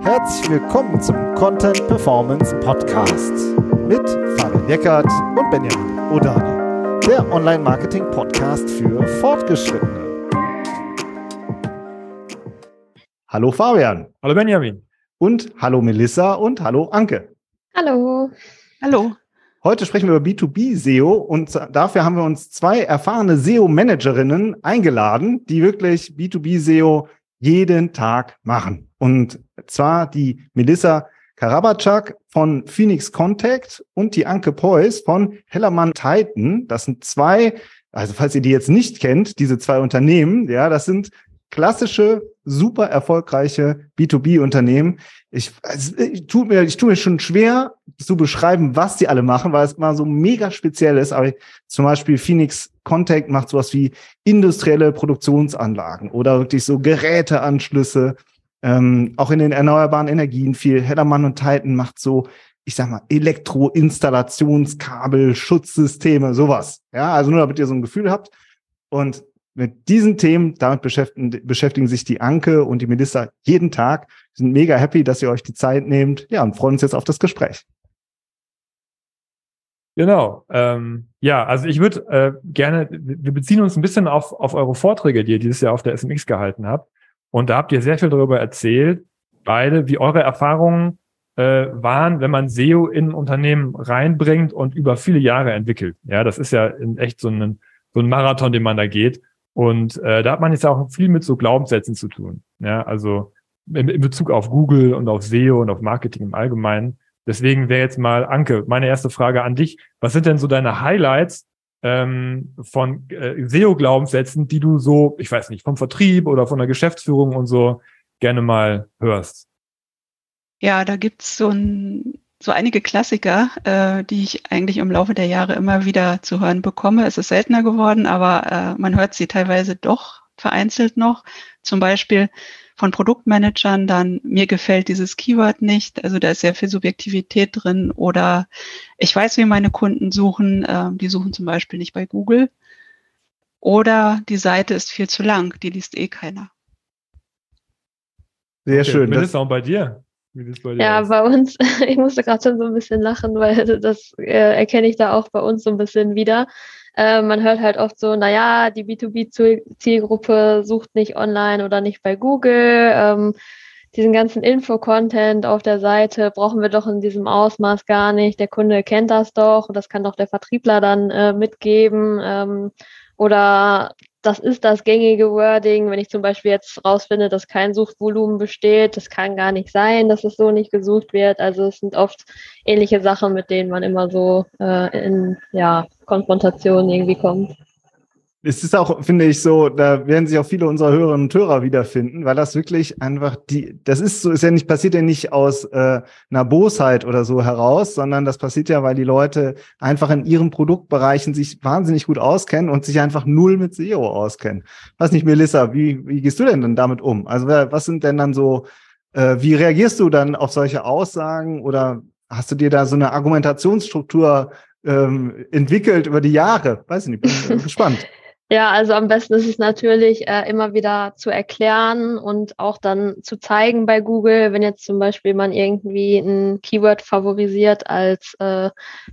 Herzlich willkommen zum Content Performance Podcast mit Fabian Eckert und Benjamin Odani, der Online-Marketing-Podcast für Fortgeschrittene. Hallo Fabian. Hallo Benjamin. Und hallo Melissa und hallo Anke. Hallo. Hallo. Heute sprechen wir über B2B SEO und dafür haben wir uns zwei erfahrene SEO-Managerinnen eingeladen, die wirklich B2B SEO jeden Tag machen. Und zwar die Melissa Karabacak von Phoenix Contact und die Anke Preuß von Hellermann Titan. Das sind zwei, also falls ihr die jetzt nicht kennt, diese zwei Unternehmen, ja, das sind klassische, super erfolgreiche B2B-Unternehmen. Ich, also, ich tue mir, ich tue mir schon schwer zu beschreiben, was die alle machen, weil es mal so mega speziell ist. Aber zum Beispiel Phoenix Contact macht sowas wie industrielle Produktionsanlagen oder wirklich so Geräteanschlüsse. Ähm, auch in den erneuerbaren Energien viel. Heddermann und Titan macht so, ich sag mal, Elektroinstallationskabel, Schutzsysteme, sowas. Ja, also nur damit ihr so ein Gefühl habt. Und mit diesen Themen, damit beschäftigen, beschäftigen sich die Anke und die Minister jeden Tag. Wir sind mega happy, dass ihr euch die Zeit nehmt. Ja, und freuen uns jetzt auf das Gespräch. Genau. Ähm, ja, also ich würde äh, gerne, wir beziehen uns ein bisschen auf, auf eure Vorträge, die ihr dieses Jahr auf der SMX gehalten habt. Und da habt ihr sehr viel darüber erzählt, beide, wie eure Erfahrungen äh, waren, wenn man SEO in Unternehmen reinbringt und über viele Jahre entwickelt. Ja, das ist ja echt so ein, so ein Marathon, den man da geht. Und äh, da hat man jetzt auch viel mit so Glaubenssätzen zu tun. Ja, also in, in Bezug auf Google und auf SEO und auf Marketing im Allgemeinen. Deswegen wäre jetzt mal, Anke, meine erste Frage an dich. Was sind denn so deine Highlights ähm, von äh, SEO-Glaubenssätzen, die du so, ich weiß nicht, vom Vertrieb oder von der Geschäftsführung und so gerne mal hörst? Ja, da gibt's so ein so einige Klassiker, äh, die ich eigentlich im Laufe der Jahre immer wieder zu hören bekomme. Es ist seltener geworden, aber äh, man hört sie teilweise doch vereinzelt noch. Zum Beispiel von Produktmanagern dann, mir gefällt dieses Keyword nicht, also da ist sehr viel Subjektivität drin oder ich weiß, wie meine Kunden suchen, äh, die suchen zum Beispiel nicht bei Google oder die Seite ist viel zu lang, die liest eh keiner. Sehr okay, schön. Melissa, und bei dir? Ja, bei uns, ich musste gerade schon so ein bisschen lachen, weil das äh, erkenne ich da auch bei uns so ein bisschen wieder. Äh, man hört halt oft so, naja, die B2B-Zielgruppe sucht nicht online oder nicht bei Google. Ähm, diesen ganzen Info-Content auf der Seite brauchen wir doch in diesem Ausmaß gar nicht. Der Kunde kennt das doch und das kann doch der Vertriebler dann äh, mitgeben. Ähm, oder das ist das gängige Wording. Wenn ich zum Beispiel jetzt rausfinde, dass kein Suchvolumen besteht, das kann gar nicht sein, dass es so nicht gesucht wird. Also es sind oft ähnliche Sachen, mit denen man immer so äh, in ja, Konfrontation irgendwie kommt es ist auch, finde ich, so, da werden sich auch viele unserer Hörerinnen und Hörer wiederfinden, weil das wirklich einfach die, das ist so, ist ja nicht, passiert ja nicht aus äh, einer Bosheit oder so heraus, sondern das passiert ja, weil die Leute einfach in ihren Produktbereichen sich wahnsinnig gut auskennen und sich einfach null mit SEO auskennen. Weiß nicht, Melissa, wie, wie gehst du denn dann damit um? Also was sind denn dann so, äh, wie reagierst du dann auf solche Aussagen oder hast du dir da so eine Argumentationsstruktur ähm, entwickelt über die Jahre? Weiß ich nicht, bin gespannt. Ja, also am besten ist es natürlich äh, immer wieder zu erklären und auch dann zu zeigen bei Google, wenn jetzt zum Beispiel man irgendwie ein Keyword favorisiert als äh,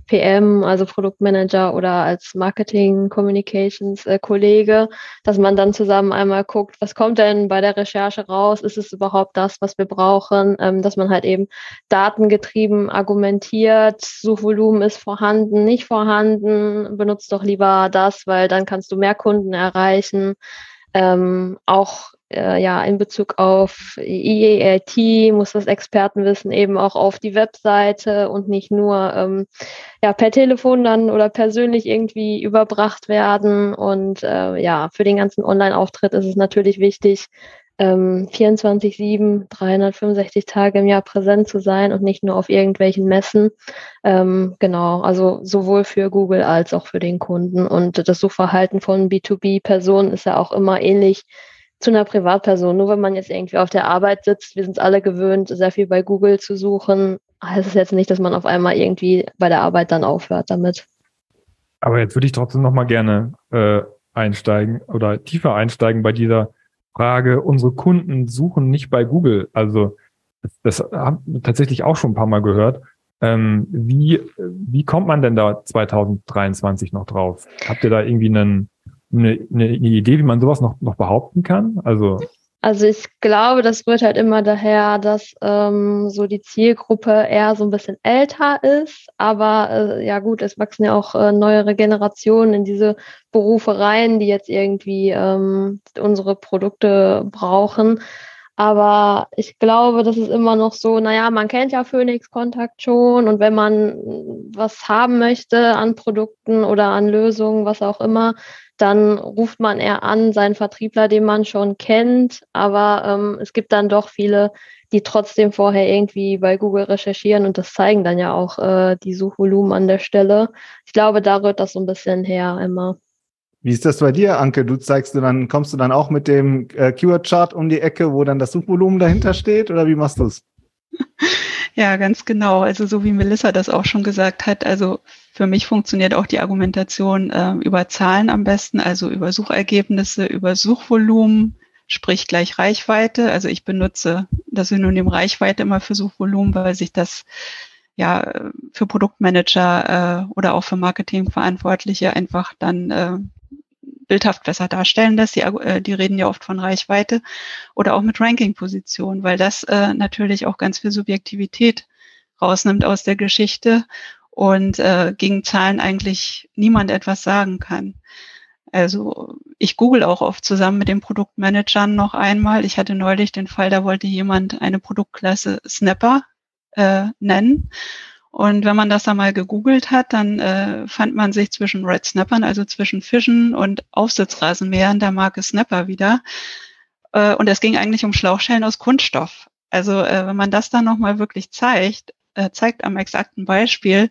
PM, also Produktmanager oder als Marketing Communications äh, Kollege, dass man dann zusammen einmal guckt, was kommt denn bei der Recherche raus? Ist es überhaupt das, was wir brauchen? Ähm, dass man halt eben datengetrieben argumentiert, Suchvolumen ist vorhanden, nicht vorhanden, benutzt doch lieber das, weil dann kannst du mehr Kunden erreichen. Ähm, auch äh, ja in Bezug auf EAT muss das Expertenwissen eben auch auf die Webseite und nicht nur ähm, ja per Telefon dann oder persönlich irgendwie überbracht werden. Und äh, ja, für den ganzen Online-Auftritt ist es natürlich wichtig, ähm, 24-7, 365 Tage im Jahr präsent zu sein und nicht nur auf irgendwelchen Messen. Ähm, genau, also sowohl für Google als auch für den Kunden. Und das Suchverhalten von B2B-Personen ist ja auch immer ähnlich zu einer Privatperson. Nur wenn man jetzt irgendwie auf der Arbeit sitzt, wir sind alle gewöhnt, sehr viel bei Google zu suchen, heißt es jetzt nicht, dass man auf einmal irgendwie bei der Arbeit dann aufhört damit. Aber jetzt würde ich trotzdem noch mal gerne äh, einsteigen oder tiefer einsteigen bei dieser Frage, unsere Kunden suchen nicht bei Google. Also das, das haben wir tatsächlich auch schon ein paar Mal gehört. Ähm, wie, wie kommt man denn da 2023 noch drauf? Habt ihr da irgendwie einen, eine, eine Idee, wie man sowas noch, noch behaupten kann? Also also ich glaube, das wird halt immer daher, dass ähm, so die Zielgruppe eher so ein bisschen älter ist. Aber äh, ja gut, es wachsen ja auch äh, neuere Generationen in diese Berufe rein, die jetzt irgendwie ähm, unsere Produkte brauchen. Aber ich glaube, das ist immer noch so, naja, man kennt ja Phoenix Kontakt schon und wenn man was haben möchte an Produkten oder an Lösungen, was auch immer, dann ruft man eher an seinen Vertriebler, den man schon kennt. Aber ähm, es gibt dann doch viele, die trotzdem vorher irgendwie bei Google recherchieren und das zeigen dann ja auch äh, die Suchvolumen an der Stelle. Ich glaube, da rührt das so ein bisschen her immer. Wie ist das bei dir, Anke? Du zeigst du dann, kommst du dann auch mit dem äh, Keyword-Chart um die Ecke, wo dann das Suchvolumen dahinter steht, oder wie machst du es? Ja, ganz genau. Also so wie Melissa das auch schon gesagt hat, also für mich funktioniert auch die Argumentation äh, über Zahlen am besten, also über Suchergebnisse, über Suchvolumen, sprich gleich Reichweite. Also ich benutze das Synonym Reichweite immer für Suchvolumen, weil sich das ja für Produktmanager äh, oder auch für Marketingverantwortliche einfach dann äh, bildhaft besser darstellen lässt. Die, äh, die reden ja oft von Reichweite oder auch mit Ranking-Position, weil das äh, natürlich auch ganz viel Subjektivität rausnimmt aus der Geschichte und äh, gegen Zahlen eigentlich niemand etwas sagen kann. Also ich google auch oft zusammen mit den Produktmanagern noch einmal. Ich hatte neulich den Fall, da wollte jemand eine Produktklasse Snapper äh, nennen. Und wenn man das da mal gegoogelt hat, dann äh, fand man sich zwischen Red Snappern, also zwischen Fischen und Aufsitzrasenmähern der Marke Snapper wieder. Äh, und es ging eigentlich um Schlauchschellen aus Kunststoff. Also äh, wenn man das dann nochmal wirklich zeigt, äh, zeigt am exakten Beispiel,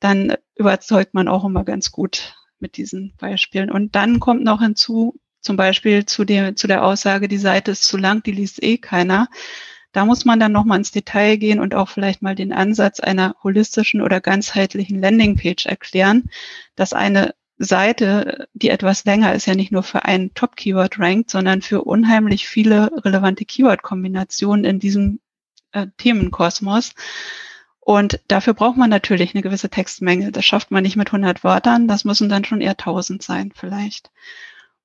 dann überzeugt man auch immer ganz gut mit diesen Beispielen. Und dann kommt noch hinzu, zum Beispiel zu, dem, zu der Aussage, die Seite ist zu lang, die liest eh keiner. Da muss man dann nochmal ins Detail gehen und auch vielleicht mal den Ansatz einer holistischen oder ganzheitlichen Landingpage erklären, dass eine Seite, die etwas länger ist, ja nicht nur für ein Top-Keyword rankt, sondern für unheimlich viele relevante Keyword-Kombinationen in diesem äh, Themenkosmos. Und dafür braucht man natürlich eine gewisse Textmenge. Das schafft man nicht mit 100 Wörtern. Das müssen dann schon eher 1000 sein vielleicht.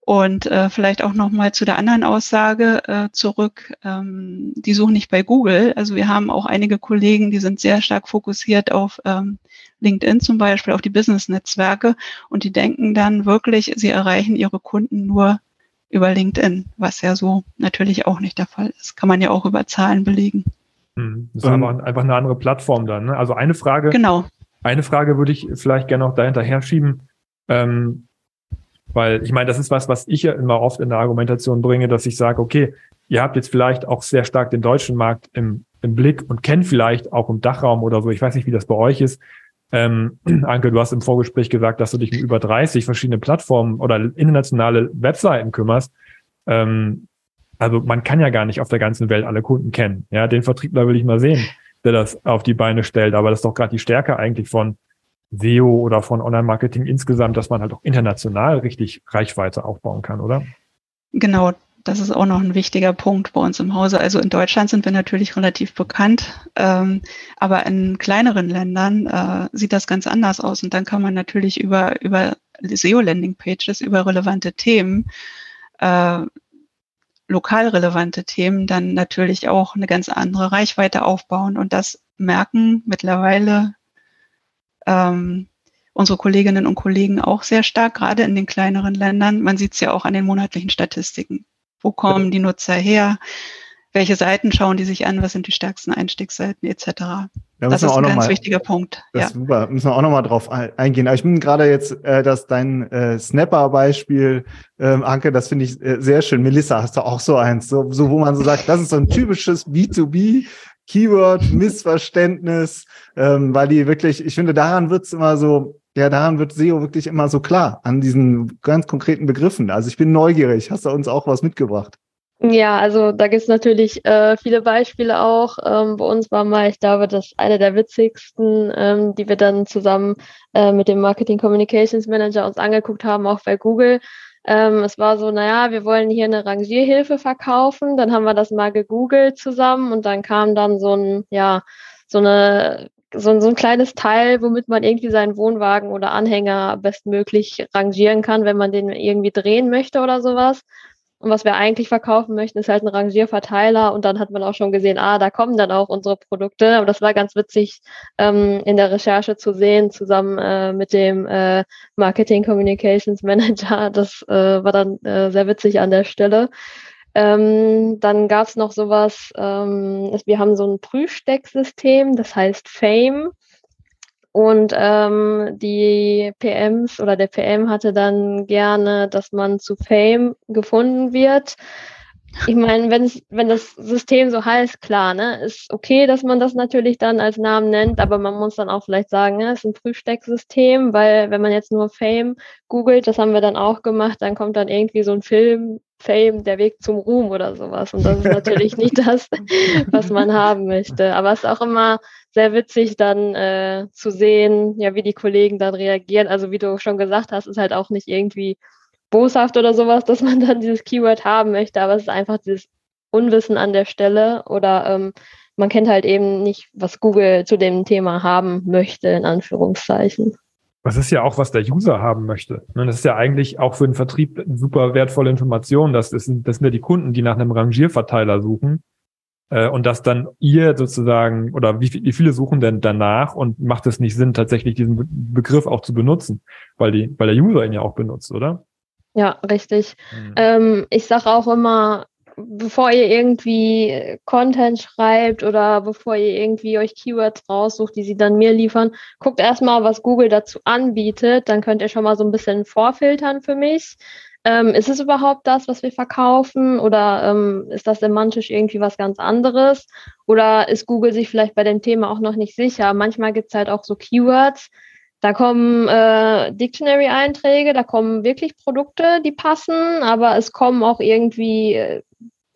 Und äh, vielleicht auch noch mal zu der anderen Aussage äh, zurück. Ähm, die suchen nicht bei Google. Also wir haben auch einige Kollegen, die sind sehr stark fokussiert auf ähm, LinkedIn zum Beispiel, auf die Business-Netzwerke. Und die denken dann wirklich, sie erreichen ihre Kunden nur über LinkedIn, was ja so natürlich auch nicht der Fall ist. Kann man ja auch über Zahlen belegen. Hm, das ist einfach, einfach eine andere Plattform dann. Ne? Also eine Frage. Genau. Eine Frage würde ich vielleicht gerne noch dahinter her schieben. Ähm, weil ich meine, das ist was, was ich ja immer oft in der Argumentation bringe, dass ich sage, okay, ihr habt jetzt vielleicht auch sehr stark den deutschen Markt im, im Blick und kennt vielleicht auch im Dachraum oder so, ich weiß nicht, wie das bei euch ist. Ähm, Anke, du hast im Vorgespräch gesagt, dass du dich um über 30 verschiedene Plattformen oder internationale Webseiten kümmerst. Ähm, also man kann ja gar nicht auf der ganzen Welt alle Kunden kennen. Ja, den Vertriebler will ich mal sehen, der das auf die Beine stellt. Aber das ist doch gerade die Stärke eigentlich von SEO oder von Online-Marketing insgesamt, dass man halt auch international richtig Reichweite aufbauen kann, oder? Genau, das ist auch noch ein wichtiger Punkt bei uns im Hause. Also in Deutschland sind wir natürlich relativ bekannt, ähm, aber in kleineren Ländern äh, sieht das ganz anders aus. Und dann kann man natürlich über, über SEO-Landing-Pages, über relevante Themen, äh, lokal relevante Themen, dann natürlich auch eine ganz andere Reichweite aufbauen. Und das merken mittlerweile ähm, unsere Kolleginnen und Kollegen auch sehr stark, gerade in den kleineren Ländern. Man sieht es ja auch an den monatlichen Statistiken. Wo kommen die Nutzer her? Welche Seiten schauen die sich an? Was sind die stärksten Einstiegsseiten etc.? Da das ist ein ganz mal, wichtiger Punkt. Das ja. super. Müssen wir auch nochmal drauf eingehen. Aber ich bin gerade jetzt, äh, dass dein äh, Snapper-Beispiel, ähm, Anke, das finde ich äh, sehr schön. Melissa, hast du auch so eins, so, so wo man so sagt, das ist so ein typisches B2B Keyword, Missverständnis, ähm, weil die wirklich, ich finde, daran wird's immer so, ja, daran wird SEO wirklich immer so klar, an diesen ganz konkreten Begriffen. Also ich bin neugierig. Hast du uns auch was mitgebracht? Ja, also da gibt's natürlich äh, viele Beispiele auch. Ähm, bei uns war mal, ich glaube, das eine der witzigsten, ähm, die wir dann zusammen äh, mit dem Marketing Communications Manager uns angeguckt haben, auch bei Google. Ähm, es war so, naja, wir wollen hier eine Rangierhilfe verkaufen. Dann haben wir das mal gegoogelt zusammen und dann kam dann so ein, ja, so eine so, so ein kleines Teil, womit man irgendwie seinen Wohnwagen oder Anhänger bestmöglich rangieren kann, wenn man den irgendwie drehen möchte oder sowas. Und was wir eigentlich verkaufen möchten, ist halt ein Rangierverteiler. Und dann hat man auch schon gesehen, ah, da kommen dann auch unsere Produkte. Aber das war ganz witzig ähm, in der Recherche zu sehen, zusammen äh, mit dem äh, Marketing Communications Manager. Das äh, war dann äh, sehr witzig an der Stelle. Ähm, dann gab es noch sowas, ähm, wir haben so ein Prüfstecksystem, das heißt Fame. Und ähm, die PMs oder der PM hatte dann gerne, dass man zu Fame gefunden wird. Ich meine, wenn das System so heißt, klar, ne, ist okay, dass man das natürlich dann als Namen nennt, aber man muss dann auch vielleicht sagen, ne, ist ein Frühstecksystem, weil wenn man jetzt nur Fame googelt, das haben wir dann auch gemacht, dann kommt dann irgendwie so ein Film, Fame, der Weg zum Ruhm oder sowas. Und das ist natürlich nicht das, was man haben möchte. Aber es ist auch immer sehr witzig, dann äh, zu sehen, ja, wie die Kollegen dann reagieren. Also wie du schon gesagt hast, ist halt auch nicht irgendwie boshaft oder sowas, dass man dann dieses Keyword haben möchte, aber es ist einfach dieses Unwissen an der Stelle oder ähm, man kennt halt eben nicht, was Google zu dem Thema haben möchte, in Anführungszeichen. Das ist ja auch, was der User haben möchte. Ne, das ist ja eigentlich auch für den Vertrieb super wertvolle Information. Das, ist, das sind ja die Kunden, die nach einem Rangierverteiler suchen. Äh, und dass dann ihr sozusagen, oder wie, wie viele suchen denn danach und macht es nicht Sinn, tatsächlich diesen Begriff auch zu benutzen? Weil, die, weil der User ihn ja auch benutzt, oder? Ja, richtig. Mhm. Ähm, ich sage auch immer, bevor ihr irgendwie Content schreibt oder bevor ihr irgendwie euch Keywords raussucht, die sie dann mir liefern, guckt erstmal, was Google dazu anbietet. Dann könnt ihr schon mal so ein bisschen vorfiltern für mich. Ähm, ist es überhaupt das, was wir verkaufen oder ähm, ist das semantisch irgendwie was ganz anderes? Oder ist Google sich vielleicht bei dem Thema auch noch nicht sicher? Manchmal gibt es halt auch so Keywords, da kommen äh, Dictionary-Einträge, da kommen wirklich Produkte, die passen, aber es kommen auch irgendwie äh,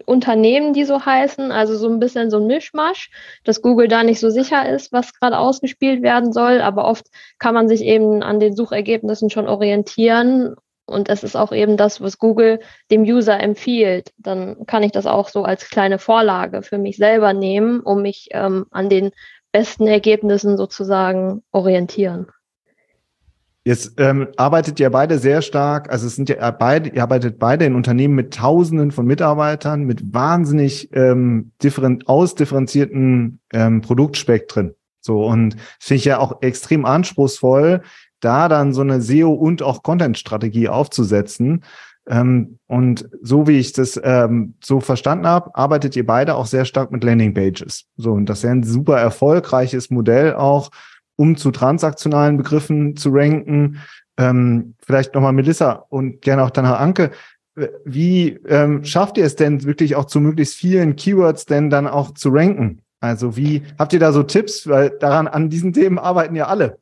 Unternehmen, die so heißen, also so ein bisschen so ein Mischmasch, dass Google da nicht so sicher ist, was gerade ausgespielt werden soll, aber oft kann man sich eben an den Suchergebnissen schon orientieren und es ist auch eben das, was Google dem User empfiehlt. Dann kann ich das auch so als kleine Vorlage für mich selber nehmen, um mich ähm, an den besten Ergebnissen sozusagen orientieren. Jetzt ähm, arbeitet ihr beide sehr stark, also es sind ja beide, ihr arbeitet beide in Unternehmen mit Tausenden von Mitarbeitern, mit wahnsinnig ähm, different, ausdifferenzierten ähm, Produktspektren. So und finde ich ja auch extrem anspruchsvoll, da dann so eine SEO und auch Content-Strategie aufzusetzen. Ähm, und so wie ich das ähm, so verstanden habe, arbeitet ihr beide auch sehr stark mit Landing Pages. So und das ist ja ein super erfolgreiches Modell auch um zu transaktionalen Begriffen zu ranken. Ähm, vielleicht nochmal Melissa und gerne auch danach Anke. Wie ähm, schafft ihr es denn wirklich auch zu möglichst vielen Keywords denn dann auch zu ranken? Also wie habt ihr da so Tipps? Weil daran an diesen Themen arbeiten ja alle.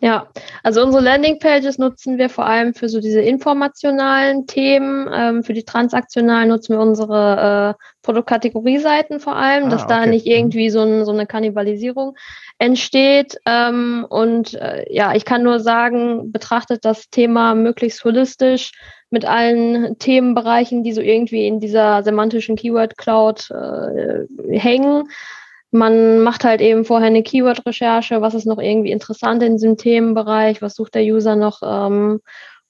Ja, also unsere Landingpages nutzen wir vor allem für so diese informationalen Themen. Ähm, für die transaktionalen nutzen wir unsere äh, Produktkategorieseiten vor allem, ah, dass okay. da nicht mhm. irgendwie so, ein, so eine Kannibalisierung entsteht. Ähm, und äh, ja, ich kann nur sagen, betrachtet das Thema möglichst holistisch mit allen Themenbereichen, die so irgendwie in dieser semantischen Keyword Cloud äh, hängen. Man macht halt eben vorher eine Keyword-Recherche, was ist noch irgendwie interessant in diesem Themenbereich, was sucht der User noch ähm,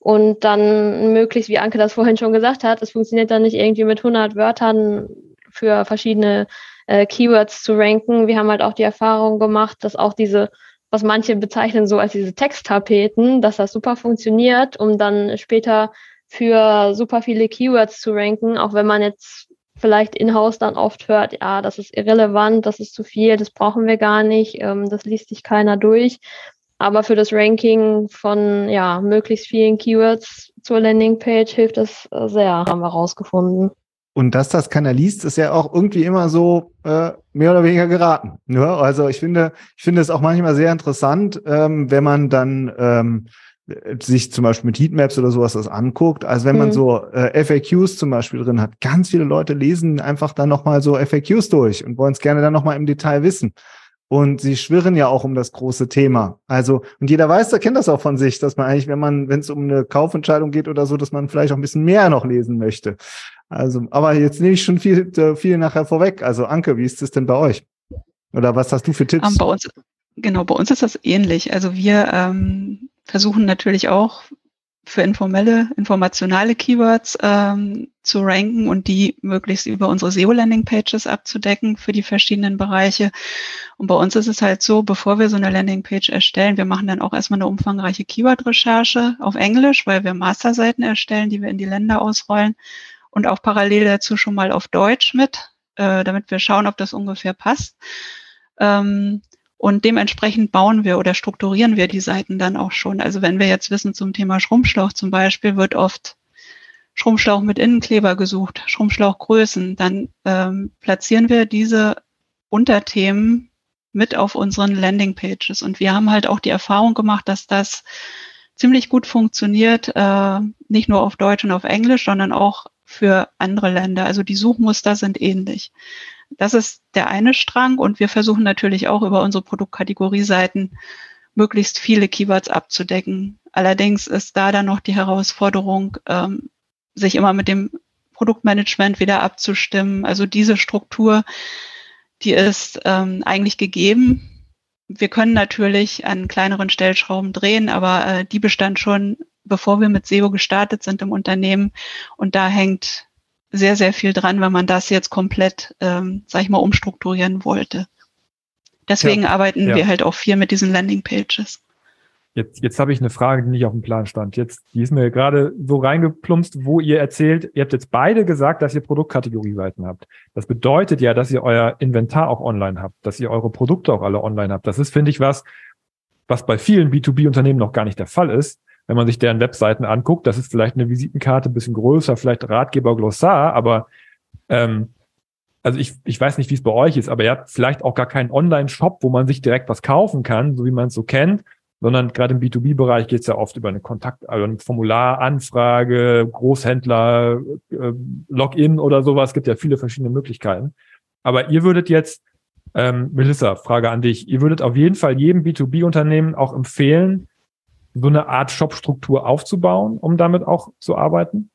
und dann möglichst, wie Anke das vorhin schon gesagt hat, es funktioniert dann nicht irgendwie mit 100 Wörtern für verschiedene äh, Keywords zu ranken. Wir haben halt auch die Erfahrung gemacht, dass auch diese, was manche bezeichnen so als diese Texttapeten, dass das super funktioniert, um dann später für super viele Keywords zu ranken, auch wenn man jetzt vielleicht in-house dann oft hört, ja, das ist irrelevant, das ist zu viel, das brauchen wir gar nicht, ähm, das liest sich keiner durch. Aber für das Ranking von ja, möglichst vielen Keywords zur Landingpage hilft das äh, sehr, haben wir rausgefunden. Und dass das keiner liest, ist ja auch irgendwie immer so äh, mehr oder weniger geraten. Ne? Also ich finde, ich finde es auch manchmal sehr interessant, ähm, wenn man dann ähm, sich zum Beispiel mit Heatmaps oder sowas das anguckt, als wenn man mhm. so äh, FAQs zum Beispiel drin hat. Ganz viele Leute lesen einfach dann nochmal so FAQs durch und wollen es gerne dann nochmal im Detail wissen. und sie schwirren ja auch um das große Thema. Also, und jeder weiß, der kennt das auch von sich, dass man eigentlich, wenn man, wenn es um eine Kaufentscheidung geht oder so, dass man vielleicht auch ein bisschen mehr noch lesen möchte. Also, aber jetzt nehme ich schon viel, äh, viel nachher vorweg. Also, Anke, wie ist es denn bei euch? Oder was hast du für Tipps? Um, bei uns, genau, bei uns ist das ähnlich. Also wir ähm, versuchen natürlich auch für informelle, informationale Keywords ähm, zu ranken und die möglichst über unsere SEO-Landing-Pages abzudecken für die verschiedenen Bereiche. Und bei uns ist es halt so, bevor wir so eine Landing-Page erstellen, wir machen dann auch erstmal eine umfangreiche Keyword-Recherche auf Englisch, weil wir Masterseiten erstellen, die wir in die Länder ausrollen und auch parallel dazu schon mal auf Deutsch mit, äh, damit wir schauen, ob das ungefähr passt. Ähm, und dementsprechend bauen wir oder strukturieren wir die Seiten dann auch schon. Also wenn wir jetzt wissen zum Thema Schrumpfschlauch zum Beispiel, wird oft Schrumpfschlauch mit Innenkleber gesucht, Schrumpfschlauchgrößen, dann ähm, platzieren wir diese Unterthemen mit auf unseren Landingpages. Und wir haben halt auch die Erfahrung gemacht, dass das ziemlich gut funktioniert, äh, nicht nur auf Deutsch und auf Englisch, sondern auch für andere Länder. Also die Suchmuster sind ähnlich. Das ist der eine Strang und wir versuchen natürlich auch über unsere Produktkategorieseiten möglichst viele Keywords abzudecken. Allerdings ist da dann noch die Herausforderung, ähm, sich immer mit dem Produktmanagement wieder abzustimmen. Also diese Struktur, die ist ähm, eigentlich gegeben. Wir können natürlich an kleineren Stellschrauben drehen, aber äh, die bestand schon, bevor wir mit SEO gestartet sind im Unternehmen. Und da hängt sehr, sehr viel dran, wenn man das jetzt komplett, ähm, sag ich mal, umstrukturieren wollte. Deswegen ja, arbeiten ja. wir halt auch viel mit diesen Landingpages. Jetzt, jetzt habe ich eine Frage, die nicht auf dem Plan stand. Jetzt, die ist mir gerade so reingeplumpst, wo ihr erzählt, ihr habt jetzt beide gesagt, dass ihr Produktkategorieseiten habt. Das bedeutet ja, dass ihr euer Inventar auch online habt, dass ihr eure Produkte auch alle online habt. Das ist, finde ich, was, was bei vielen B2B-Unternehmen noch gar nicht der Fall ist wenn man sich deren Webseiten anguckt, das ist vielleicht eine Visitenkarte ein bisschen größer, vielleicht Ratgeber, Glossar, aber ähm, also ich, ich weiß nicht, wie es bei euch ist, aber ihr habt vielleicht auch gar keinen Online-Shop, wo man sich direkt was kaufen kann, so wie man es so kennt, sondern gerade im B2B-Bereich geht es ja oft über eine Kontakt, also ein Formular, Anfrage, Großhändler, äh, Login oder sowas. Es gibt ja viele verschiedene Möglichkeiten. Aber ihr würdet jetzt, ähm, Melissa, Frage an dich, ihr würdet auf jeden Fall jedem B2B-Unternehmen auch empfehlen, so eine Art Shop-Struktur aufzubauen, um damit auch zu arbeiten?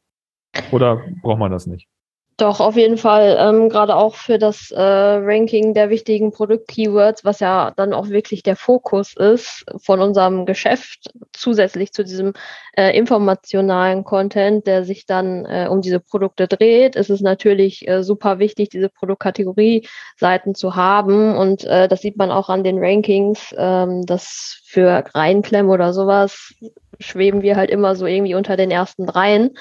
Oder braucht man das nicht? Doch, auf jeden Fall. Ähm, Gerade auch für das äh, Ranking der wichtigen Produkt-Keywords, was ja dann auch wirklich der Fokus ist von unserem Geschäft, zusätzlich zu diesem äh, informationalen Content, der sich dann äh, um diese Produkte dreht, ist es natürlich äh, super wichtig, diese Produktkategorie-Seiten zu haben. Und äh, das sieht man auch an den Rankings, ähm, dass für Reinklemm oder sowas schweben wir halt immer so irgendwie unter den ersten dreien.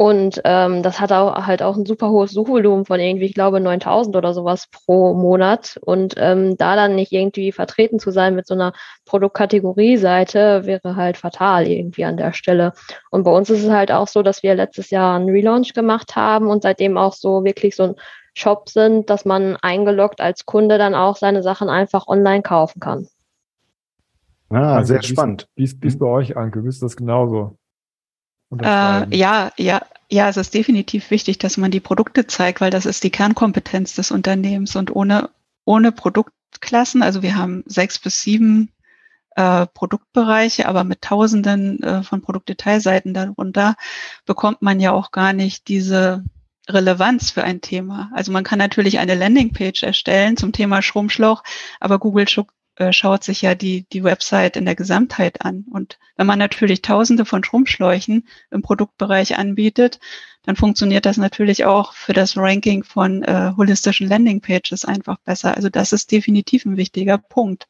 Und ähm, das hat auch halt auch ein super hohes Suchvolumen von irgendwie, ich glaube, 9000 oder sowas pro Monat. Und ähm, da dann nicht irgendwie vertreten zu sein mit so einer Produktkategorie-Seite wäre halt fatal irgendwie an der Stelle. Und bei uns ist es halt auch so, dass wir letztes Jahr einen Relaunch gemacht haben und seitdem auch so wirklich so ein Shop sind, dass man eingeloggt als Kunde dann auch seine Sachen einfach online kaufen kann. Ah, also, sehr spannend. Wie ist, wie ist bei euch, Anke? Wie ist das genauso? Äh, ja, ja, ja, es ist definitiv wichtig, dass man die Produkte zeigt, weil das ist die Kernkompetenz des Unternehmens und ohne, ohne Produktklassen, also wir haben sechs bis sieben äh, Produktbereiche, aber mit Tausenden äh, von Produktdetailseiten darunter bekommt man ja auch gar nicht diese Relevanz für ein Thema. Also man kann natürlich eine Landingpage erstellen zum Thema Schrumpfschlauch, aber Google äh, schaut sich ja die, die Website in der Gesamtheit an. Und wenn man natürlich tausende von Schrumpfschläuchen im Produktbereich anbietet, dann funktioniert das natürlich auch für das Ranking von äh, holistischen Landingpages einfach besser. Also das ist definitiv ein wichtiger Punkt.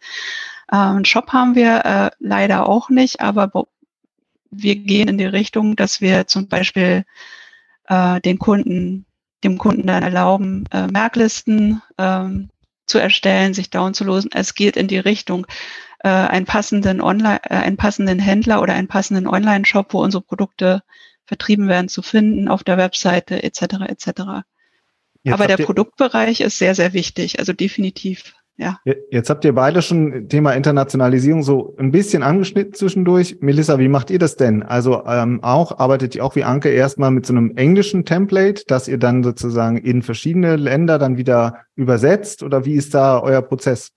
Äh, einen Shop haben wir äh, leider auch nicht, aber wir gehen in die Richtung, dass wir zum Beispiel äh, den Kunden, dem Kunden dann erlauben, äh, Merklisten ähm, zu erstellen, sich downzulosen. Es geht in die Richtung, äh, einen passenden Online, äh, einen passenden Händler oder einen passenden Online-Shop, wo unsere Produkte vertrieben werden, zu finden auf der Webseite etc. etc. Aber der Produktbereich ist sehr, sehr wichtig, also definitiv. Ja. Jetzt habt ihr beide schon Thema Internationalisierung so ein bisschen angeschnitten zwischendurch. Melissa, wie macht ihr das denn? Also ähm, auch arbeitet ihr auch wie Anke erstmal mit so einem englischen Template, dass ihr dann sozusagen in verschiedene Länder dann wieder übersetzt oder wie ist da euer Prozess?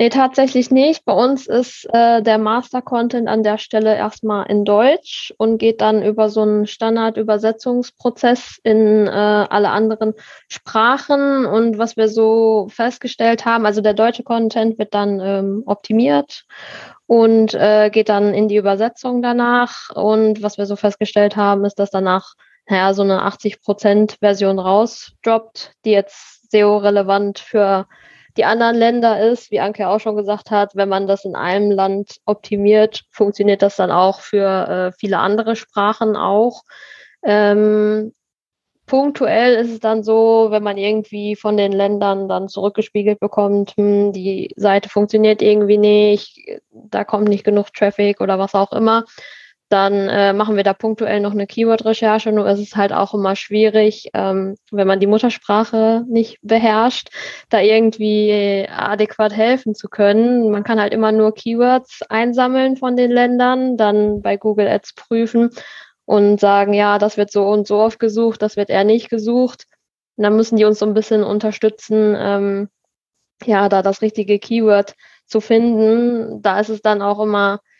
Nee, tatsächlich nicht. Bei uns ist äh, der Master-Content an der Stelle erstmal in Deutsch und geht dann über so einen Standard-Übersetzungsprozess in äh, alle anderen Sprachen. Und was wir so festgestellt haben, also der deutsche Content wird dann ähm, optimiert und äh, geht dann in die Übersetzung danach. Und was wir so festgestellt haben, ist, dass danach naja, so eine 80%-Version rausdroppt, die jetzt SEO-relevant für die anderen Länder ist, wie Anke auch schon gesagt hat, wenn man das in einem Land optimiert, funktioniert das dann auch für äh, viele andere Sprachen auch. Ähm, punktuell ist es dann so, wenn man irgendwie von den Ländern dann zurückgespiegelt bekommt, hm, die Seite funktioniert irgendwie nicht, da kommt nicht genug Traffic oder was auch immer, dann äh, machen wir da punktuell noch eine Keyword-Recherche. Nur ist es halt auch immer schwierig, ähm, wenn man die Muttersprache nicht beherrscht, da irgendwie adäquat helfen zu können. Man kann halt immer nur Keywords einsammeln von den Ländern, dann bei Google Ads prüfen und sagen, ja, das wird so und so oft gesucht, das wird eher nicht gesucht. Und dann müssen die uns so ein bisschen unterstützen, ähm, ja, da das richtige Keyword zu finden. Da ist es dann auch immer äh,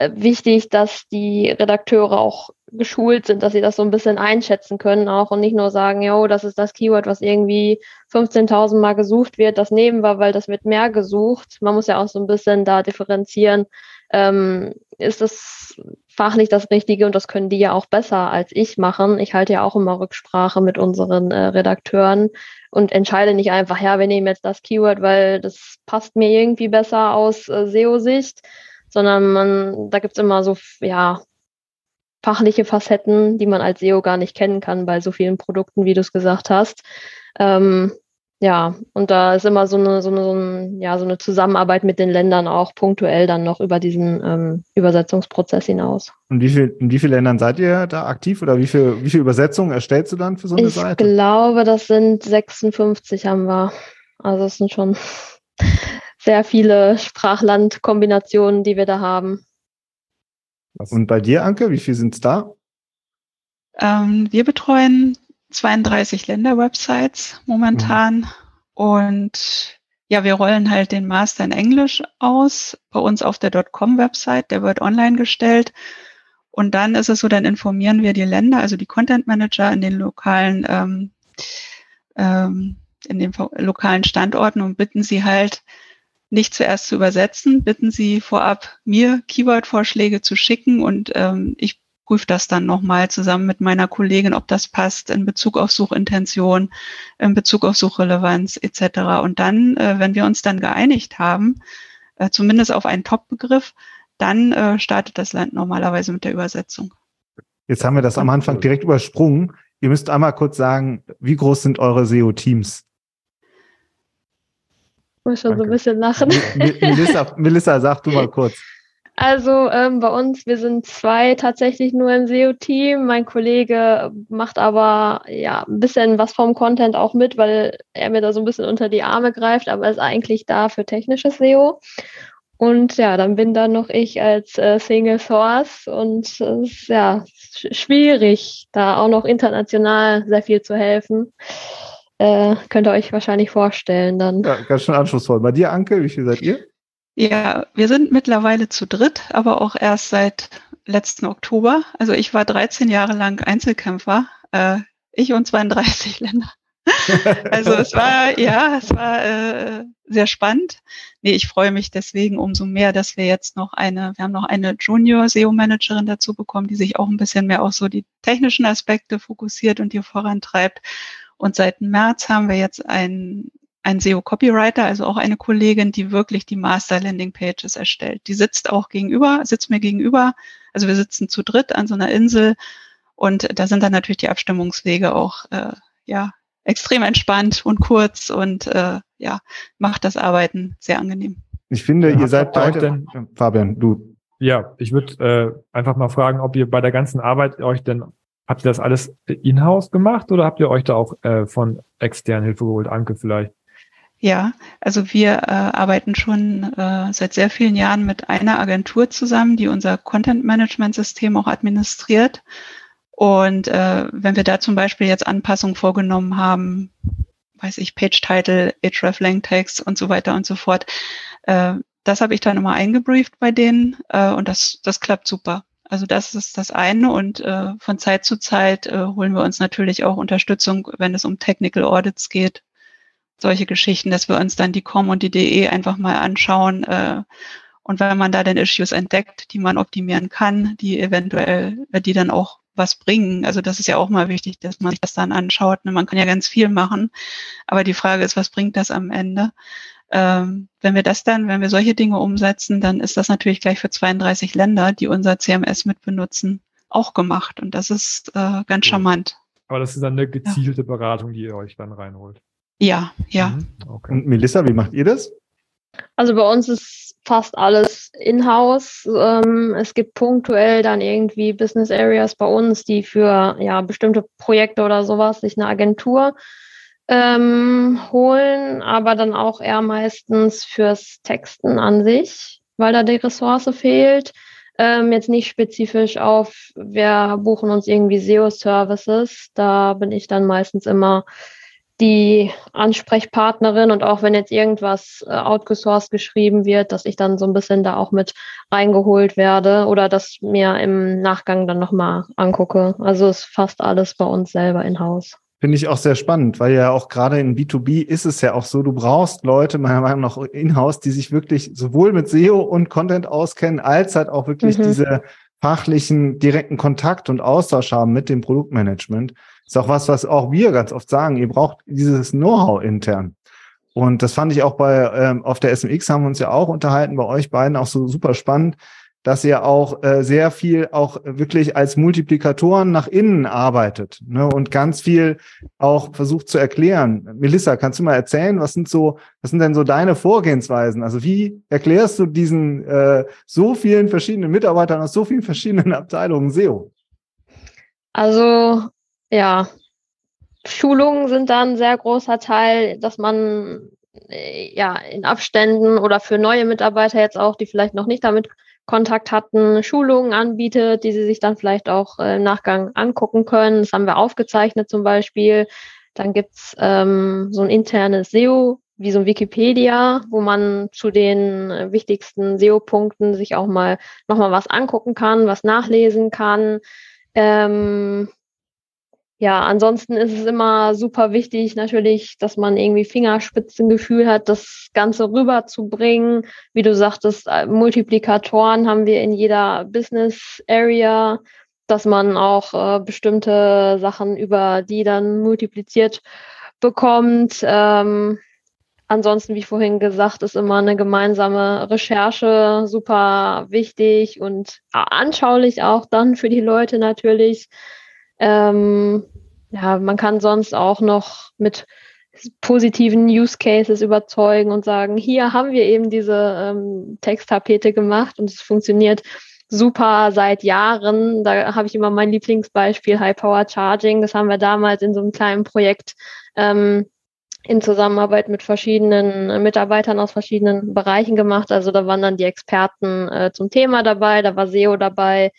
wichtig, dass die Redakteure auch geschult sind, dass sie das so ein bisschen einschätzen können auch und nicht nur sagen, jo, das ist das Keyword, was irgendwie 15.000 Mal gesucht wird, das nehmen wir, weil das wird mehr gesucht. Man muss ja auch so ein bisschen da differenzieren. Ähm, ist das fachlich das Richtige und das können die ja auch besser als ich machen. Ich halte ja auch immer Rücksprache mit unseren äh, Redakteuren und entscheide nicht einfach, ja, wir nehmen jetzt das Keyword, weil das passt mir irgendwie besser aus äh, SEO-Sicht, sondern man, da gibt's immer so, ja, fachliche Facetten, die man als SEO gar nicht kennen kann bei so vielen Produkten, wie du es gesagt hast. Ähm, ja, und da ist immer so eine, so eine, so ein, ja, so eine Zusammenarbeit mit den Ländern auch punktuell dann noch über diesen ähm, Übersetzungsprozess hinaus. Und wie viel, in wie vielen Ländern seid ihr da aktiv oder wie viel, wie viel Übersetzungen erstellst du dann für so eine ich Seite? Ich glaube, das sind 56 haben wir. Also es sind schon sehr viele Sprachlandkombinationen, die wir da haben. Und bei dir, Anke, wie viel sind es da? Ähm, wir betreuen 32 Länder-Websites momentan mhm. und ja, wir rollen halt den Master in Englisch aus bei uns auf der .com-Website, der wird online gestellt. Und dann ist es so, dann informieren wir die Länder, also die Content Manager in den lokalen, ähm, ähm, in den lokalen Standorten und bitten sie halt, nicht zuerst zu übersetzen, bitten Sie vorab, mir Keyword-Vorschläge zu schicken und ähm, ich prüfe das dann nochmal zusammen mit meiner Kollegin, ob das passt in Bezug auf Suchintention, in Bezug auf Suchrelevanz etc. Und dann, äh, wenn wir uns dann geeinigt haben, äh, zumindest auf einen Top-Begriff, dann äh, startet das Land normalerweise mit der Übersetzung. Jetzt haben wir das am Anfang direkt übersprungen. Ihr müsst einmal kurz sagen, wie groß sind eure SEO-Teams? Muss schon Danke. so ein bisschen lachen. Melissa, Melissa, sag du mal kurz. Also ähm, bei uns, wir sind zwei tatsächlich nur im SEO-Team. Mein Kollege macht aber ja ein bisschen was vom Content auch mit, weil er mir da so ein bisschen unter die Arme greift, aber ist eigentlich da für technisches SEO. Und ja, dann bin da noch ich als äh, Single Source und es ist ja schwierig, da auch noch international sehr viel zu helfen. Äh, könnt ihr euch wahrscheinlich vorstellen dann. Ja, ganz schön anspruchsvoll. Bei dir, Anke, wie viel seid ihr? Ja, wir sind mittlerweile zu dritt, aber auch erst seit letzten Oktober. Also ich war 13 Jahre lang Einzelkämpfer, äh, ich und 32 Länder. also es war, ja, es war äh, sehr spannend. Nee, ich freue mich deswegen umso mehr, dass wir jetzt noch eine, wir haben noch eine Junior SEO-Managerin dazu bekommen, die sich auch ein bisschen mehr auf so die technischen Aspekte fokussiert und hier vorantreibt. Und seit März haben wir jetzt einen, einen SEO-Copywriter, also auch eine Kollegin, die wirklich die Master-Landing-Pages erstellt. Die sitzt auch gegenüber, sitzt mir gegenüber. Also wir sitzen zu dritt an so einer Insel und da sind dann natürlich die Abstimmungswege auch äh, ja extrem entspannt und kurz und äh, ja macht das Arbeiten sehr angenehm. Ich finde, ja, ihr seid denn, Fabian, du. Ja, ich würde äh, einfach mal fragen, ob ihr bei der ganzen Arbeit euch denn Habt ihr das alles in-house gemacht oder habt ihr euch da auch äh, von externen Hilfe geholt? Anke vielleicht. Ja, also wir äh, arbeiten schon äh, seit sehr vielen Jahren mit einer Agentur zusammen, die unser Content-Management-System auch administriert. Und äh, wenn wir da zum Beispiel jetzt Anpassungen vorgenommen haben, weiß ich, Page-Title, Href Text und so weiter und so fort, Äh, das habe ich dann immer eingebrieft bei denen äh, und das, das klappt super. Also das ist das eine und äh, von Zeit zu Zeit äh, holen wir uns natürlich auch Unterstützung, wenn es um Technical Audits geht. Solche Geschichten, dass wir uns dann die COM und die DE einfach mal anschauen. Äh, und wenn man da dann Issues entdeckt, die man optimieren kann, die eventuell, äh, die dann auch was bringen. Also das ist ja auch mal wichtig, dass man sich das dann anschaut. Ne? Man kann ja ganz viel machen, aber die Frage ist, was bringt das am Ende? Ähm, wenn wir das dann, wenn wir solche Dinge umsetzen, dann ist das natürlich gleich für 32 Länder, die unser CMS mitbenutzen, auch gemacht. Und das ist äh, ganz charmant. Aber das ist dann eine gezielte ja. Beratung, die ihr euch dann reinholt. Ja, ja. Mhm. Okay. Und Melissa, wie macht ihr das? Also bei uns ist fast alles in-house. Ähm, es gibt punktuell dann irgendwie Business Areas bei uns, die für ja bestimmte Projekte oder sowas sich eine Agentur ähm, holen, aber dann auch eher meistens fürs Texten an sich, weil da die Ressource fehlt. Ähm, jetzt nicht spezifisch auf, wir buchen uns irgendwie SEO-Services. Da bin ich dann meistens immer die Ansprechpartnerin und auch wenn jetzt irgendwas äh, outgesourced geschrieben wird, dass ich dann so ein bisschen da auch mit reingeholt werde oder das mir im Nachgang dann nochmal angucke. Also ist fast alles bei uns selber in Haus. Finde ich auch sehr spannend, weil ja auch gerade in B2B ist es ja auch so, du brauchst Leute, meiner Meinung nach in-house, die sich wirklich sowohl mit SEO und Content auskennen, als halt auch wirklich mhm. diese fachlichen direkten Kontakt und Austausch haben mit dem Produktmanagement. Ist auch was, was auch wir ganz oft sagen. Ihr braucht dieses Know-how intern. Und das fand ich auch bei ähm, auf der SMX haben wir uns ja auch unterhalten, bei euch beiden auch so super spannend, dass ihr auch äh, sehr viel auch wirklich als Multiplikatoren nach innen arbeitet ne, und ganz viel auch versucht zu erklären. Melissa, kannst du mal erzählen, was sind so, was sind denn so deine Vorgehensweisen? Also wie erklärst du diesen äh, so vielen verschiedenen Mitarbeitern aus so vielen verschiedenen Abteilungen SEO? Also ja, Schulungen sind da ein sehr großer Teil, dass man äh, ja in Abständen oder für neue Mitarbeiter jetzt auch, die vielleicht noch nicht damit Kontakt hatten, Schulungen anbietet, die sie sich dann vielleicht auch äh, im Nachgang angucken können. Das haben wir aufgezeichnet zum Beispiel. Dann gibt's ähm, so ein internes SEO, wie so ein Wikipedia, wo man zu den äh, wichtigsten SEO-Punkten sich auch mal nochmal was angucken kann, was nachlesen kann. Ähm, ja, ansonsten ist es immer super wichtig natürlich, dass man irgendwie Fingerspitzengefühl hat, das Ganze rüberzubringen. Wie du sagtest, äh, Multiplikatoren haben wir in jeder Business Area, dass man auch äh, bestimmte Sachen über die dann multipliziert bekommt. Ähm, ansonsten, wie vorhin gesagt, ist immer eine gemeinsame Recherche super wichtig und anschaulich auch dann für die Leute natürlich. Ähm, ja, man kann sonst auch noch mit positiven Use Cases überzeugen und sagen, hier haben wir eben diese ähm, Texttapete gemacht und es funktioniert super seit Jahren. Da habe ich immer mein Lieblingsbeispiel High Power Charging. Das haben wir damals in so einem kleinen Projekt ähm, in Zusammenarbeit mit verschiedenen Mitarbeitern aus verschiedenen Bereichen gemacht. Also da waren dann die Experten äh, zum Thema dabei, da war SEO dabei,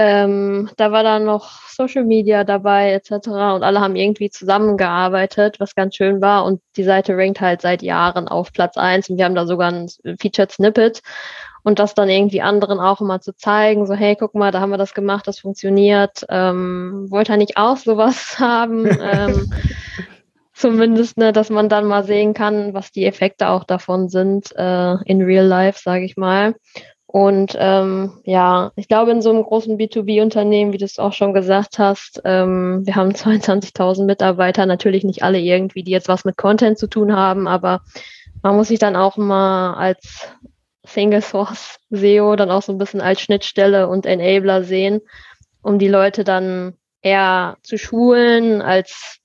ähm, da war dann noch Social Media dabei etc. Und alle haben irgendwie zusammengearbeitet, was ganz schön war. Und die Seite rankt halt seit Jahren auf Platz eins und wir haben da sogar ein Featured Snippet. Und das dann irgendwie anderen auch immer zu zeigen, so hey, guck mal, da haben wir das gemacht, das funktioniert. Ähm, wollte er nicht auch sowas haben? ähm, zumindest, ne, dass man dann mal sehen kann, was die Effekte auch davon sind äh, in Real Life, sage ich mal. Und ähm, ja, ich glaube, in so einem großen B2B-Unternehmen, wie du es auch schon gesagt hast, ähm, wir haben 22.000 Mitarbeiter, natürlich nicht alle irgendwie, die jetzt was mit Content zu tun haben, aber man muss sich dann auch mal als Single Source SEO dann auch so ein bisschen als Schnittstelle und Enabler sehen, um die Leute dann eher zu schulen, als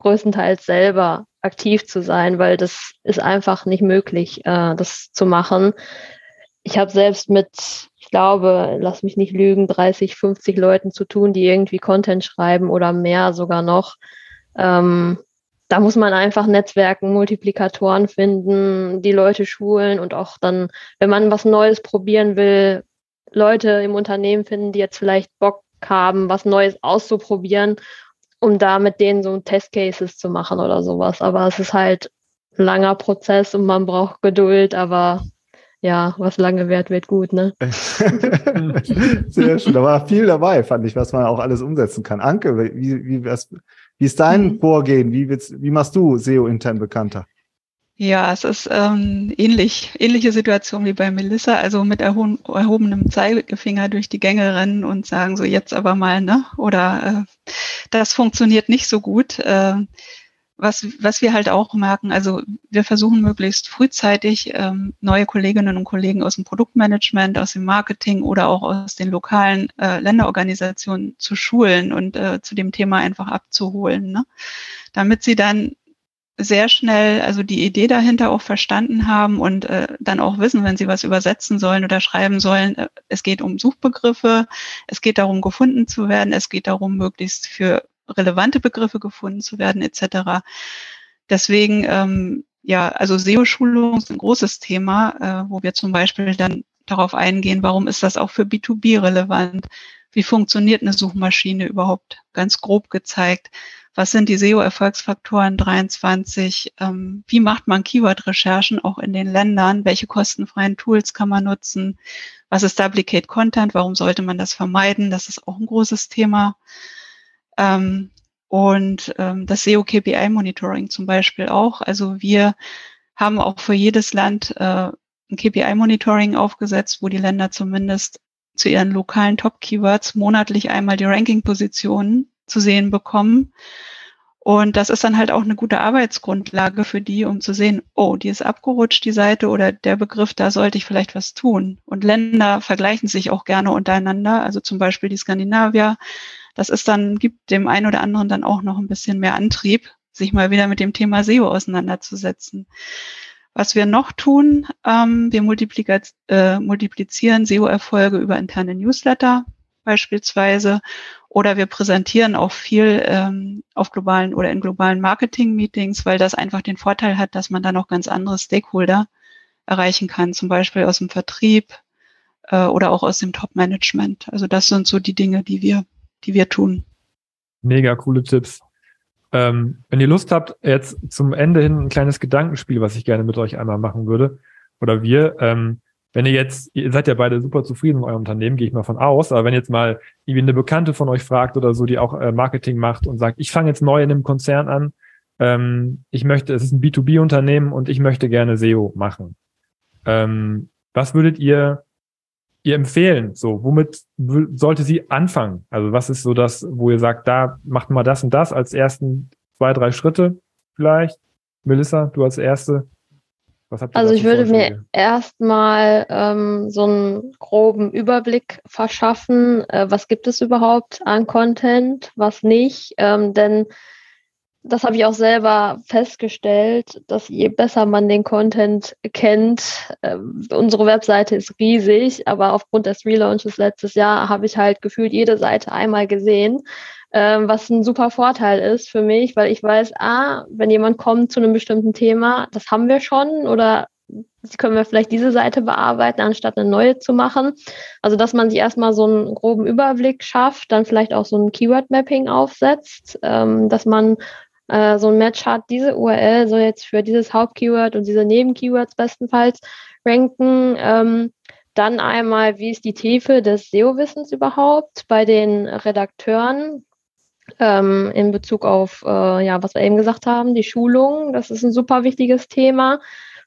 größtenteils selber aktiv zu sein, weil das ist einfach nicht möglich, äh, das zu machen ich habe selbst mit, ich glaube, lass mich nicht lügen, 30, 50 Leuten zu tun, die irgendwie Content schreiben oder mehr sogar noch. Ähm, da muss man einfach Netzwerken, Multiplikatoren finden, die Leute schulen und auch dann, wenn man was Neues probieren will, Leute im Unternehmen finden, die jetzt vielleicht Bock haben, was Neues auszuprobieren, um da mit denen so Testcases zu machen oder sowas. Aber es ist halt langer Prozess und man braucht Geduld, aber ja, was lange währt, wird gut, ne? Sehr schön. Da war viel dabei, fand ich, was man auch alles umsetzen kann. Anke, wie, wie, was, wie ist dein mhm. Vorgehen? Wie, willst, wie machst du SEO intern bekannter? Ja, es ist ähm, ähnlich, ähnliche Situation wie bei Melissa, also mit erhoben, erhobenem Zeigefinger durch die Gänge rennen und sagen so jetzt aber mal, ne? Oder äh, das funktioniert nicht so gut. Äh, was, was wir halt auch merken, also wir versuchen möglichst frühzeitig ähm, neue Kolleginnen und Kollegen aus dem Produktmanagement, aus dem Marketing oder auch aus den lokalen äh, Länderorganisationen zu schulen und äh, zu dem Thema einfach abzuholen, ne? damit sie dann sehr schnell also die Idee dahinter auch verstanden haben und äh, dann auch wissen, wenn sie was übersetzen sollen oder schreiben sollen, äh, es geht um Suchbegriffe, es geht darum, gefunden zu werden, es geht darum, möglichst für relevante Begriffe gefunden zu werden, etc. Deswegen, ähm, ja, also SEO-Schulung ist ein großes Thema, äh, wo wir zum Beispiel dann darauf eingehen, warum ist das auch für B2B relevant? Wie funktioniert eine Suchmaschine überhaupt? Ganz grob gezeigt was sind die SEO-Erfolgsfaktoren 23, ähm, wie macht man Keyword-Recherchen auch in den Ländern, welche kostenfreien Tools kann man nutzen, was ist Duplicate Content, warum sollte man das vermeiden, das ist auch ein großes Thema. Ähm, und ähm, das SEO-KPI-Monitoring zum Beispiel auch. Also wir haben auch für jedes Land äh, ein KPI-Monitoring aufgesetzt, wo die Länder zumindest zu ihren lokalen Top-Keywords monatlich einmal die Ranking-Positionen zu sehen bekommen. Und das ist dann halt auch eine gute Arbeitsgrundlage für die, um zu sehen, oh, die ist abgerutscht, die Seite oder der Begriff, da sollte ich vielleicht was tun. Und Länder vergleichen sich auch gerne untereinander, also zum Beispiel die Skandinavier. Das ist dann, gibt dem einen oder anderen dann auch noch ein bisschen mehr Antrieb, sich mal wieder mit dem Thema SEO auseinanderzusetzen. Was wir noch tun, ähm, wir äh, multiplizieren SEO-Erfolge über interne Newsletter beispielsweise oder wir präsentieren auch viel ähm, auf globalen oder in globalen Marketing-Meetings, weil das einfach den Vorteil hat, dass man dann auch ganz andere Stakeholder erreichen kann, zum Beispiel aus dem Vertrieb äh, oder auch aus dem Top-Management. Also das sind so die Dinge, die wir, die wir tun. Mega coole Tipps. Ähm, wenn ihr Lust habt, jetzt zum Ende hin ein kleines Gedankenspiel, was ich gerne mit euch einmal machen würde, oder wir, ähm, wenn ihr jetzt, ihr seid ja beide super zufrieden mit eurem Unternehmen, gehe ich mal von aus, aber wenn jetzt mal irgendwie eine Bekannte von euch fragt oder so, die auch äh, Marketing macht und sagt, ich fange jetzt neu in einem Konzern an, ähm, ich möchte, es ist ein B2B-Unternehmen und ich möchte gerne SEO machen. Ähm, was würdet ihr ihr empfehlen? So, womit sollte sie anfangen? Also was ist so das, wo ihr sagt, da macht mal das und das als ersten zwei, drei Schritte vielleicht? Melissa, du als erste also ich würde mir erstmal ähm, so einen groben Überblick verschaffen, äh, was gibt es überhaupt an Content, was nicht. Ähm, denn das habe ich auch selber festgestellt, dass je besser man den Content kennt, äh, unsere Webseite ist riesig, aber aufgrund des Relaunches letztes Jahr habe ich halt gefühlt jede Seite einmal gesehen ähm, was ein super Vorteil ist für mich, weil ich weiß, ah, wenn jemand kommt zu einem bestimmten Thema, das haben wir schon oder können wir vielleicht diese Seite bearbeiten, anstatt eine neue zu machen. Also, dass man sich erstmal so einen groben Überblick schafft, dann vielleicht auch so ein Keyword-Mapping aufsetzt, ähm, dass man äh, so ein Match hat, diese URL soll jetzt für dieses Hauptkeyword und diese Nebenkeywords bestenfalls ranken. Ähm, dann einmal, wie ist die Tiefe des SEO-Wissens überhaupt bei den Redakteuren? ähm, in Bezug auf, äh, ja, was wir eben gesagt haben, die Schulung. Das ist ein super wichtiges Thema,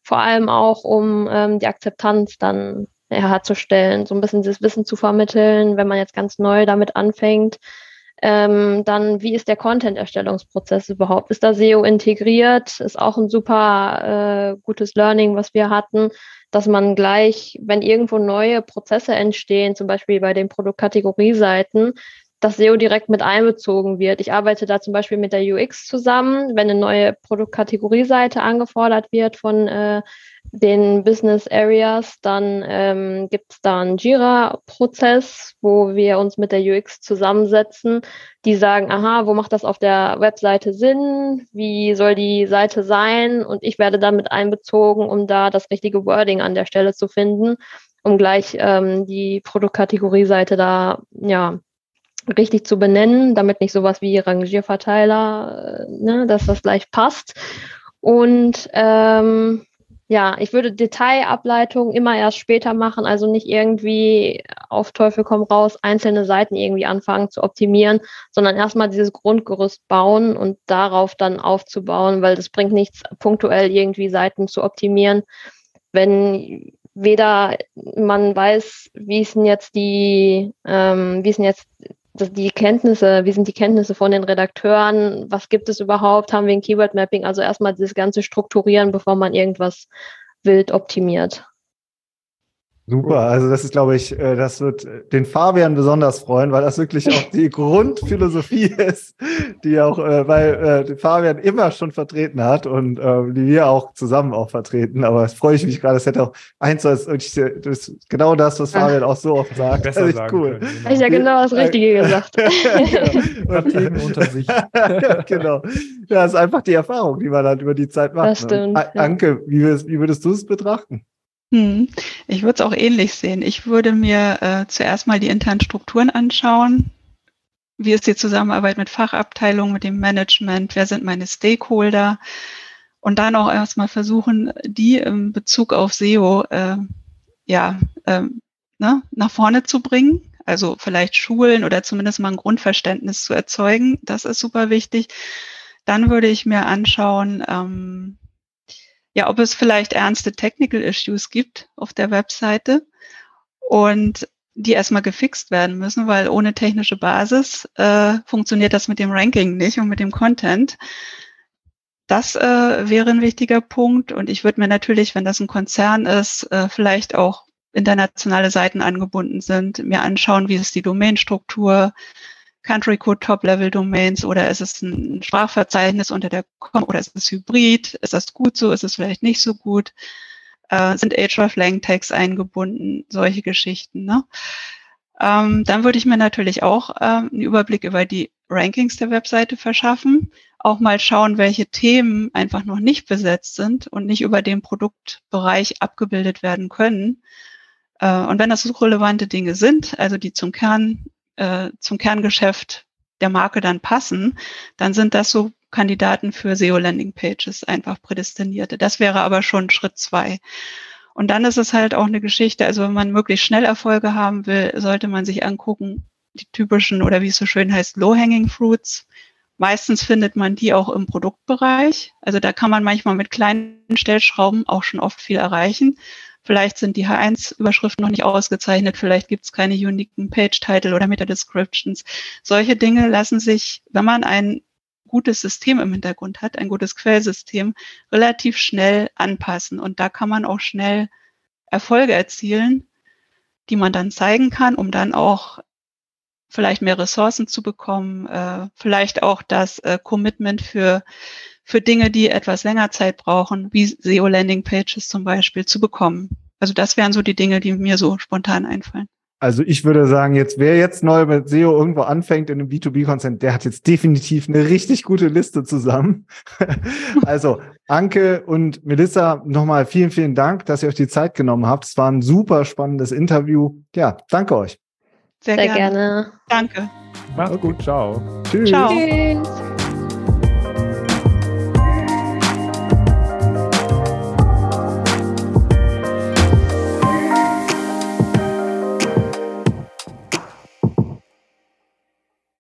vor allem auch, um ähm, die Akzeptanz dann herzustellen, so ein bisschen dieses Wissen zu vermitteln, wenn man jetzt ganz neu damit anfängt. Ähm, dann, wie ist der Content-Erstellungsprozess überhaupt? Ist da SEO integriert? Ist auch ein super äh, gutes Learning, was wir hatten, dass man gleich, wenn irgendwo neue Prozesse entstehen, zum Beispiel bei den Produktkategorieseiten, dass SEO direkt mit einbezogen wird. Ich arbeite da zum Beispiel mit der UX zusammen. Wenn eine neue Produktkategorieseite angefordert wird von äh, den Business Areas, dann ähm, gibt es da einen Jira-Prozess, wo wir uns mit der UX zusammensetzen, die sagen, aha, wo macht das auf der Webseite Sinn? Wie soll die Seite sein? Und ich werde dann mit einbezogen, um da das richtige Wording an der Stelle zu finden, um gleich ähm, die Produktkategorieseite da ja richtig zu benennen, damit nicht sowas wie Rangierverteiler, äh, ne, dass das gleich passt. Und ähm, ja, ich würde Detailableitungen immer erst später machen, also nicht irgendwie auf Teufel komm raus einzelne Seiten irgendwie anfangen zu optimieren, sondern erstmal dieses Grundgerüst bauen und darauf dann aufzubauen, weil das bringt nichts, punktuell irgendwie Seiten zu optimieren, wenn weder man weiß, wie ist denn jetzt die, ähm, wie ist denn jetzt die Kenntnisse, wie sind die Kenntnisse von den Redakteuren, was gibt es überhaupt, haben wir ein Keyword Mapping, also erstmal das Ganze strukturieren, bevor man irgendwas wild optimiert. Super, also das ist, glaube ich, äh, das wird den Fabian besonders freuen, weil das wirklich auch die Grundphilosophie ist, die auch, äh, weil äh, Fabian immer schon vertreten hat und äh, die wir auch zusammen auch vertreten. Aber es freue ich mich gerade, es hätte auch eins als das ist genau das, was Fabian auch so oft sagt. Besser das ist sagen cool. können, Habe ich ja genau das Richtige gesagt. Vertreten unter sich. genau. Ja, das ist einfach die Erfahrung, die man dann über die Zeit macht. Das stimmt, Ne? ja. Anke, wie, würdest- wie würdest du es betrachten? Hm. Ich würde es auch ähnlich sehen. Ich würde mir äh, zuerst mal die internen Strukturen anschauen. Wie ist die Zusammenarbeit mit Fachabteilungen, mit dem Management? Wer sind meine Stakeholder? Und dann auch erstmal versuchen, die im Bezug auf SEO äh, ja, ähm, ne, nach vorne zu bringen. Also vielleicht schulen oder zumindest mal ein Grundverständnis zu erzeugen. Das ist super wichtig. Dann würde ich mir anschauen, ähm, ja, ob es vielleicht ernste Technical Issues gibt auf der Webseite und die erstmal gefixt werden müssen, weil ohne technische Basis äh, funktioniert das mit dem Ranking nicht und mit dem Content. Das äh, wäre ein wichtiger Punkt und ich würde mir natürlich, wenn das ein Konzern ist, äh, vielleicht auch internationale Seiten angebunden sind, mir anschauen, wie ist die Domainstruktur, Country Code Top Level Domains oder ist es ein Sprachverzeichnis unter der Com oder ist es Hybrid? Ist das gut so? Ist es vielleicht nicht so gut? Äh, sind hreflang Tags eingebunden? Solche Geschichten. Ne? Ähm, dann würde ich mir natürlich auch ähm, einen Überblick über die Rankings der Webseite verschaffen. Auch mal schauen, welche Themen einfach noch nicht besetzt sind und nicht über den Produktbereich abgebildet werden können. Äh, und wenn das suchrelevante Dinge sind, also die zum Kern äh, zum Kerngeschäft der Marke dann passen, dann sind das so Kandidaten für SEO-Landing-Pages einfach prädestinierte. Das wäre aber schon Schritt zwei. Und dann ist es halt auch eine Geschichte, also wenn man möglichst schnell Erfolge haben will, sollte man sich angucken, die typischen oder wie es so schön heißt, Low-Hanging Fruits. Meistens findet man die auch im Produktbereich. Also da kann man manchmal mit kleinen Stellschrauben auch schon oft viel erreichen. Vielleicht sind die H1-Überschriften noch nicht ausgezeichnet, vielleicht gibt es keine uniken Page-Title oder Meta-Descriptions. Solche Dinge lassen sich, wenn man ein gutes System im Hintergrund hat, ein gutes Quellsystem, relativ schnell anpassen. Und da kann man auch schnell Erfolge erzielen, die man dann zeigen kann, um dann auch vielleicht mehr Ressourcen zu bekommen, äh, vielleicht auch das äh, Commitment für, für Dinge, die etwas länger Zeit brauchen, wie SEO-Landing-Pages zum Beispiel, zu bekommen. Also das wären so die Dinge, die mir so spontan einfallen. Also ich würde sagen, jetzt wer jetzt neu mit SEO irgendwo anfängt in einem B2B-Content, der hat jetzt definitiv eine richtig gute Liste zusammen. also Anke und Melissa, nochmal vielen, vielen Dank, dass ihr euch die Zeit genommen habt. Es war ein super spannendes Interview. Ja, danke euch. Sehr, Sehr gerne. gerne. Danke. Macht's gut, ciao. Tschüss. Ciao. Tschüss.